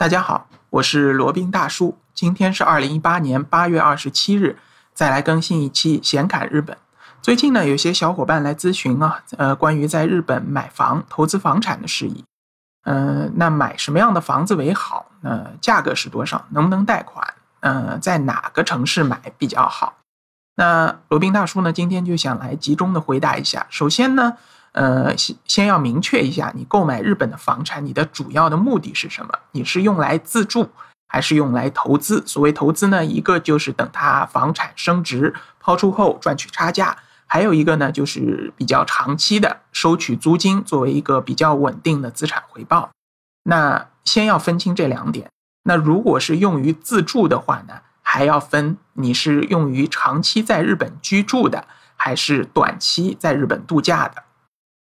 大家好，我是罗宾大叔。今天是二零一八年八月二十七日，再来更新一期闲侃日本。最近呢，有些小伙伴来咨询啊，呃，关于在日本买房、投资房产的事宜。嗯，那买什么样的房子为好？那价格是多少？能不能贷款？嗯，在哪个城市买比较好？那罗宾大叔呢，今天就想来集中的回答一下。首先呢。呃，先先要明确一下，你购买日本的房产，你的主要的目的是什么？你是用来自住，还是用来投资？所谓投资呢，一个就是等它房产升值，抛出后赚取差价；还有一个呢，就是比较长期的收取租金，作为一个比较稳定的资产回报。那先要分清这两点。那如果是用于自住的话呢，还要分你是用于长期在日本居住的，还是短期在日本度假的。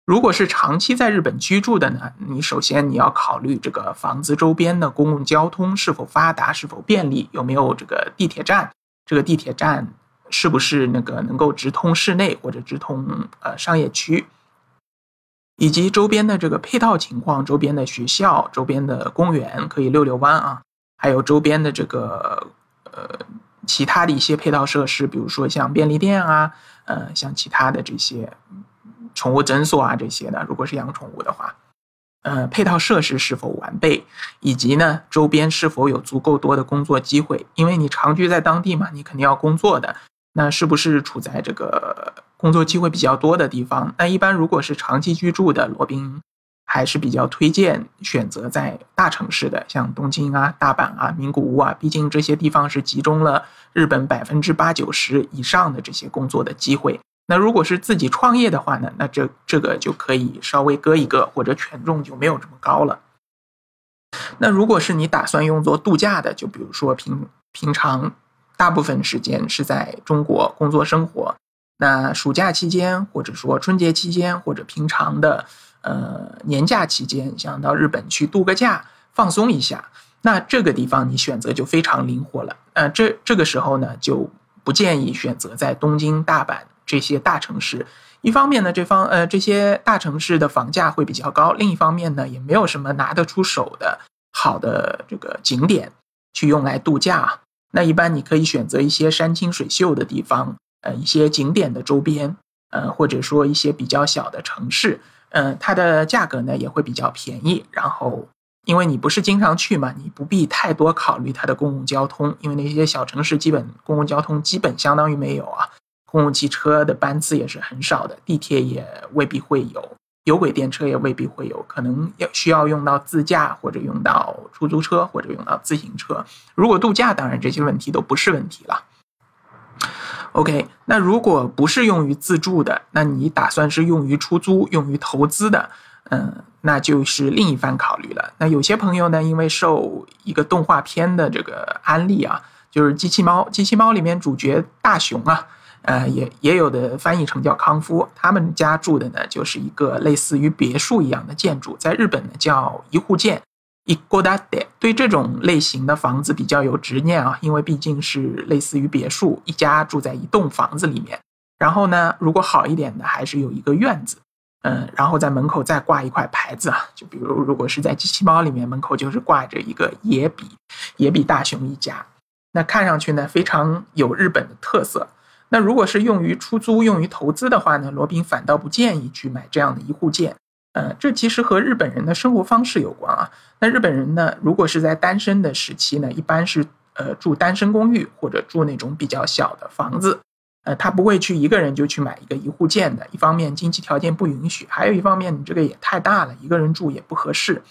如果是长期在日本居住的呢，你首先你要考虑这个房子周边的公共交通是否发达、是否便利，有没有这个地铁站，这个地铁站是不是那个能够直通市内或者直通呃商业区，以及周边的这个配套情况，周边的学校、周边的公园可以溜溜弯啊，还有周边的这个呃其他的一些配套设施，比如说像便利店啊，呃像其他的这些。宠物诊所啊，这些的，如果是养宠物的话，呃，配套设施是否完备，以及呢，周边是否有足够多的工作机会？因为你长居在当地嘛，你肯定要工作的，那是不是处在这个工作机会比较多的地方？那一般如果是长期居住的，罗宾还是比较推荐选择在大城市的，像东京啊、大阪啊、名古屋啊，毕竟这些地方是集中了日本百分之八九十以上的这些工作的机会。那如果是自己创业的话呢？那这这个就可以稍微割一个，或者权重就没有这么高了。那如果是你打算用作度假的，就比如说平平常大部分时间是在中国工作生活，那暑假期间或者说春节期间或者平常的呃年假期间，想到日本去度个假放松一下，那这个地方你选择就非常灵活了。呃，这这个时候呢，就不建议选择在东京、大阪。这些大城市，一方面呢，这方呃这些大城市的房价会比较高；另一方面呢，也没有什么拿得出手的好的这个景点去用来度假。那一般你可以选择一些山清水秀的地方，呃，一些景点的周边，呃，或者说一些比较小的城市，嗯，它的价格呢也会比较便宜。然后，因为你不是经常去嘛，你不必太多考虑它的公共交通，因为那些小城市基本公共交通基本相当于没有啊。公共汽车的班次也是很少的，地铁也未必会有，有轨电车也未必会有，可能要需要用到自驾或者用到出租车或者用到自行车。如果度假，当然这些问题都不是问题了。OK，那如果不是用于自住的，那你打算是用于出租、用于投资的，嗯，那就是另一番考虑了。那有些朋友呢，因为受一个动画片的这个安利啊，就是《机器猫》，《机器猫》里面主角大雄啊。呃，也也有的翻译成叫康夫，他们家住的呢，就是一个类似于别墅一样的建筑，在日本呢叫一户建，一户建。对这种类型的房子比较有执念啊，因为毕竟是类似于别墅，一家住在一栋房子里面。然后呢，如果好一点的，还是有一个院子，嗯，然后在门口再挂一块牌子啊，就比如如果是在机器猫里面，门口就是挂着一个野比，野比大雄一家，那看上去呢非常有日本的特色。那如果是用于出租、用于投资的话呢？罗宾反倒不建议去买这样的一户建。呃，这其实和日本人的生活方式有关啊。那日本人呢，如果是在单身的时期呢，一般是呃住单身公寓或者住那种比较小的房子。呃，他不会去一个人就去买一个一户建的。一方面经济条件不允许，还有一方面你这个也太大了，一个人住也不合适。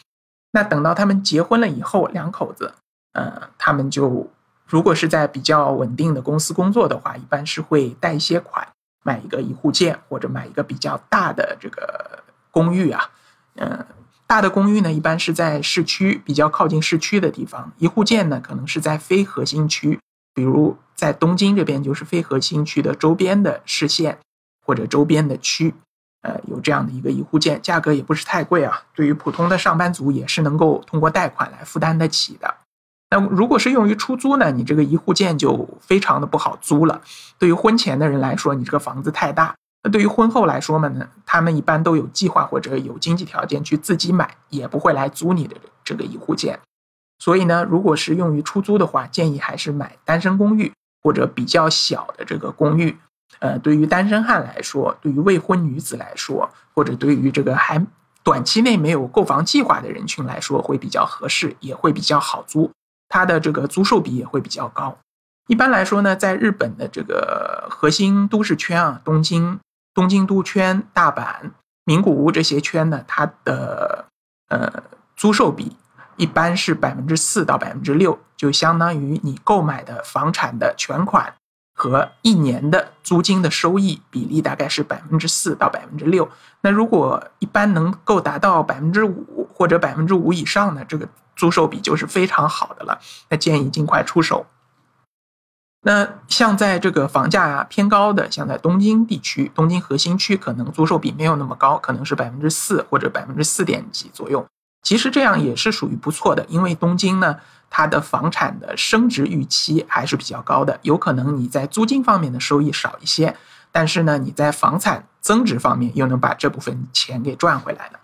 那等到他们结婚了以后，两口子，呃，他们就。如果是在比较稳定的公司工作的话，一般是会贷一些款买一个一户建，或者买一个比较大的这个公寓啊。嗯，大的公寓呢，一般是在市区比较靠近市区的地方；一户建呢，可能是在非核心区，比如在东京这边就是非核心区的周边的市县或者周边的区。呃，有这样的一个一户建，价格也不是太贵啊，对于普通的上班族也是能够通过贷款来负担得起的。那如果是用于出租呢？你这个一户建就非常的不好租了。对于婚前的人来说，你这个房子太大；那对于婚后来说嘛呢，他们一般都有计划或者有经济条件去自己买，也不会来租你的这个一户建。所以呢，如果是用于出租的话，建议还是买单身公寓或者比较小的这个公寓。呃，对于单身汉来说，对于未婚女子来说，或者对于这个还短期内没有购房计划的人群来说，会比较合适，也会比较好租，它的这个租售比也会比较高。一般来说呢，在日本的这个核心都市圈啊，东京、东京都圈、大阪、名古屋这些圈呢，它的呃租售比一般是百分之四到百分之六，就相当于你购买的房产的全款。和一年的租金的收益比例大概是百分之四到百分之六。那如果一般能够达到百分之五或者百分之五以上的这个租售比就是非常好的了。那建议尽快出手。那像在这个房价偏高的，像在东京地区、东京核心区，可能租售比没有那么高，可能是百分之四或者百分之四点几左右。其实这样也是属于不错的，因为东京呢。它的房产的升值预期还是比较高的，有可能你在租金方面的收益少一些，但是呢，你在房产增值方面又能把这部分钱给赚回来了。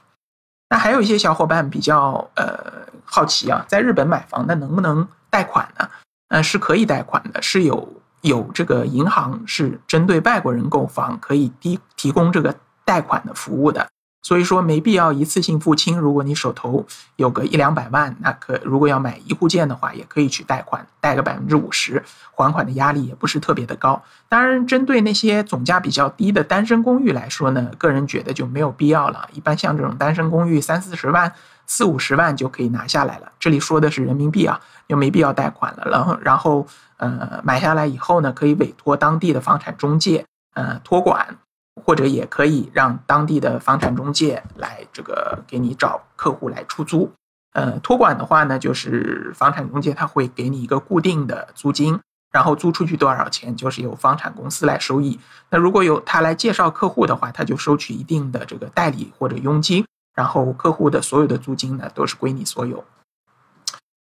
那还有一些小伙伴比较呃好奇啊，在日本买房那能不能贷款呢？呃，是可以贷款的，是有有这个银行是针对外国人购房可以提提供这个贷款的服务的。所以说没必要一次性付清。如果你手头有个一两百万，那可如果要买一户建的话，也可以去贷款，贷个百分之五十，还款的压力也不是特别的高。当然，针对那些总价比较低的单身公寓来说呢，个人觉得就没有必要了。一般像这种单身公寓，三四十万、四五十万就可以拿下来了。这里说的是人民币啊，就没必要贷款了。然后，然后呃，买下来以后呢，可以委托当地的房产中介呃托管。或者也可以让当地的房产中介来这个给你找客户来出租。呃，托管的话呢，就是房产中介他会给你一个固定的租金，然后租出去多少钱就是由房产公司来收益。那如果有他来介绍客户的话，他就收取一定的这个代理或者佣金，然后客户的所有的租金呢都是归你所有。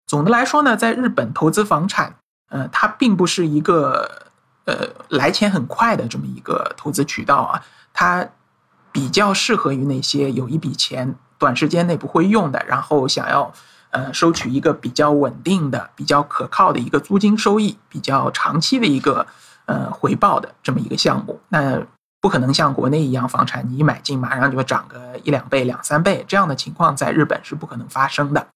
总的来说呢，在日本投资房产，呃，它并不是一个。呃，来钱很快的这么一个投资渠道啊，它比较适合于那些有一笔钱短时间内不会用的，然后想要呃收取一个比较稳定的、比较可靠的一个租金收益、比较长期的一个呃回报的这么一个项目。那不可能像国内一样，房产你一买进马上就涨个一两倍、两三倍这样的情况，在日本是不可能发生的。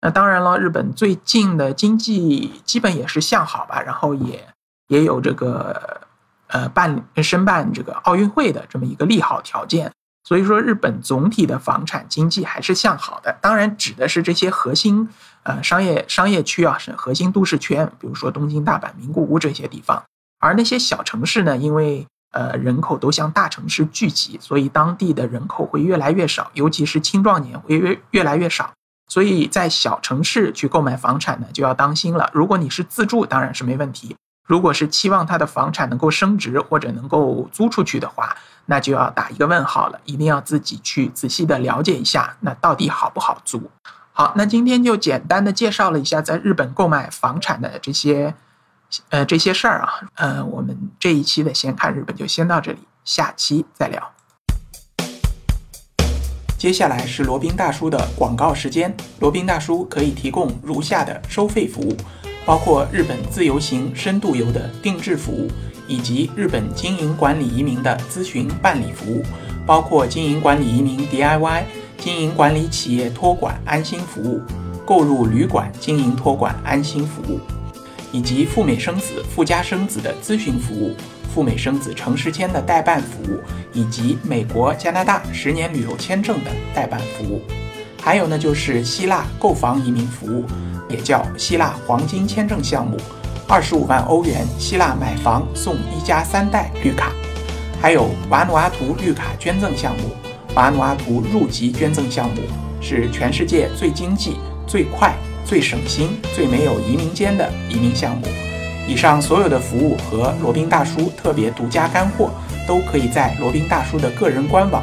那当然了，日本最近的经济基本也是向好吧，然后也。也有这个，呃，办申办这个奥运会的这么一个利好条件，所以说日本总体的房产经济还是向好的。当然，指的是这些核心，呃，商业商业区啊，是核心都市圈，比如说东京、大阪、名古屋这些地方。而那些小城市呢，因为呃人口都向大城市聚集，所以当地的人口会越来越少，尤其是青壮年会越越来越少。所以在小城市去购买房产呢，就要当心了。如果你是自住，当然是没问题。如果是期望他的房产能够升值或者能够租出去的话，那就要打一个问号了。一定要自己去仔细的了解一下，那到底好不好租？好，那今天就简单的介绍了一下在日本购买房产的这些，呃，这些事儿啊。呃，我们这一期的先看日本就先到这里，下期再聊。接下来是罗宾大叔的广告时间，罗宾大叔可以提供如下的收费服务。包括日本自由行、深度游的定制服务，以及日本经营管理移民的咨询办理服务，包括经营管理移民 DIY、经营管理企业托管安心服务、购入旅馆经营托管安心服务，以及赴美生子、赴加生子的咨询服务、赴美生子城市签的代办服务，以及美国、加拿大十年旅游签证的代办服务。还有呢，就是希腊购房移民服务。也叫希腊黄金签证项目，二十五万欧元，希腊买房送一家三代绿卡，还有瓦努阿图绿卡捐赠项目，瓦努阿图入籍捐赠项目是全世界最经济、最快、最省心、最没有移民间的移民项目。以上所有的服务和罗宾大叔特别独家干货，都可以在罗宾大叔的个人官网